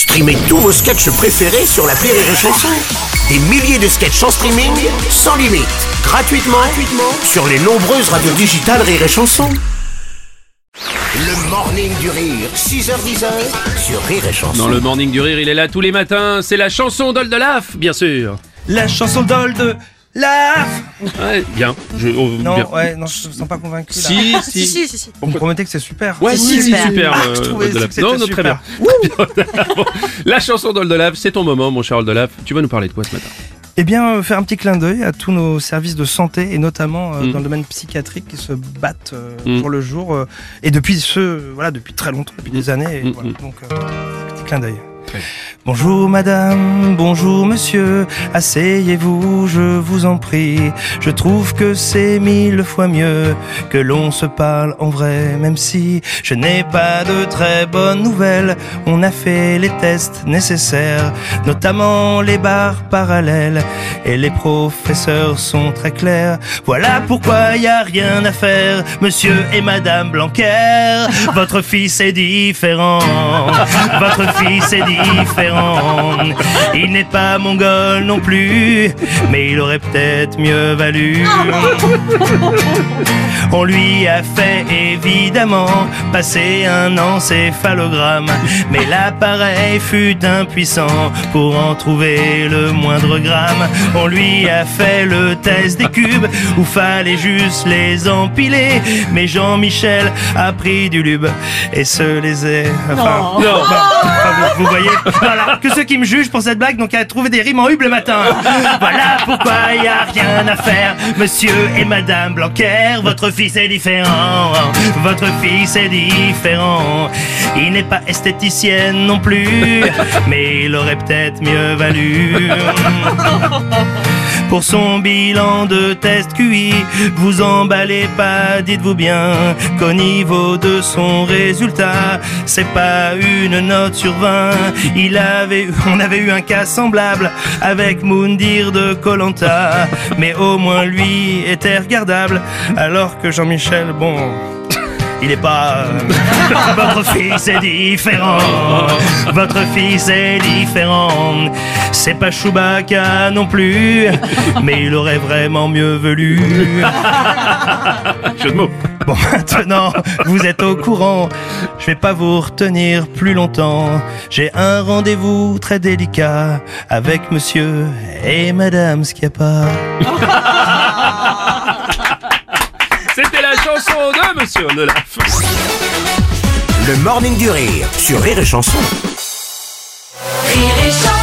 Streamez tous vos sketchs préférés sur la Rire et Chanson. Des milliers de sketchs en streaming, sans limite, gratuitement, gratuitement sur les nombreuses radios digitales Rire et Chanson. Le morning du rire, 6h10 sur Rire et Chanson. Dans le morning du rire, il est là tous les matins. C'est la chanson d'Oldelaf, bien sûr. La chanson d'Old la. Ouais, bien. Je, oh, Non, bien. ouais, non, je me sens pas convaincu. Là. Si, si. Si, si, si. Vous me promettez que c'est super. Ouais, si, si, Super. super. Ah, euh, je trouvais que c'était non, non, très bien. super. Bon, la chanson d'Oldelaf, c'est ton moment, mon cher Oldelaf. Tu vas nous parler de quoi ce matin? Eh bien, euh, faire un petit clin d'œil à tous nos services de santé et notamment euh, Mm. dans le domaine psychiatrique qui se battent euh, Mm. jour le jour euh, et depuis ce, voilà, depuis très longtemps, depuis des années. et Mm, voilà. mm. Donc, euh, petit clin d'œil. Bonjour madame, bonjour monsieur, asseyez-vous, je vous en prie. Je trouve que c'est mille fois mieux que l'on se parle en vrai, même si je n'ai pas de très bonnes nouvelles. On a fait les tests nécessaires, notamment les barres parallèles, et les professeurs sont très clairs. Voilà pourquoi y a rien à faire, monsieur et madame Blanquer. Votre fils est différent, votre fils est différent. Il n'est pas mongol non plus, mais il aurait peut-être mieux valu. On lui a fait évidemment passer un encéphalogramme, mais l'appareil fut impuissant pour en trouver le moindre gramme. On lui a fait le test des cubes où fallait juste les empiler, mais Jean-Michel a pris du lube et se les est. Enfin, Non. Bon, vous, voyez, voilà, que ceux qui me jugent pour cette blague n'ont qu'à trouver des rimes en hub le matin. Voilà pourquoi y a rien à faire, monsieur et madame Blanquer. Votre fils est différent, votre fils est différent. Il n'est pas esthéticienne non plus, mais il aurait peut-être mieux valu. Pour son bilan de test QI, vous emballez pas, dites-vous bien qu'au niveau de son résultat, c'est pas une note sur 20. Il avait, on avait eu un cas semblable avec Moundir de Colanta, mais au moins lui était regardable, alors que Jean-Michel, bon. Il est pas. euh, Votre fils est différent. Votre fils est différent. C'est pas Chewbacca non plus, mais il aurait vraiment mieux valu. Jeu de mots. Bon, maintenant, vous êtes au courant. Je vais pas vous retenir plus longtemps. J'ai un rendez-vous très délicat avec monsieur et madame Schiappa. la chanson de Monsieur Nolaf. Le morning du rire sur Rire et Chanson. Rire et Chanson.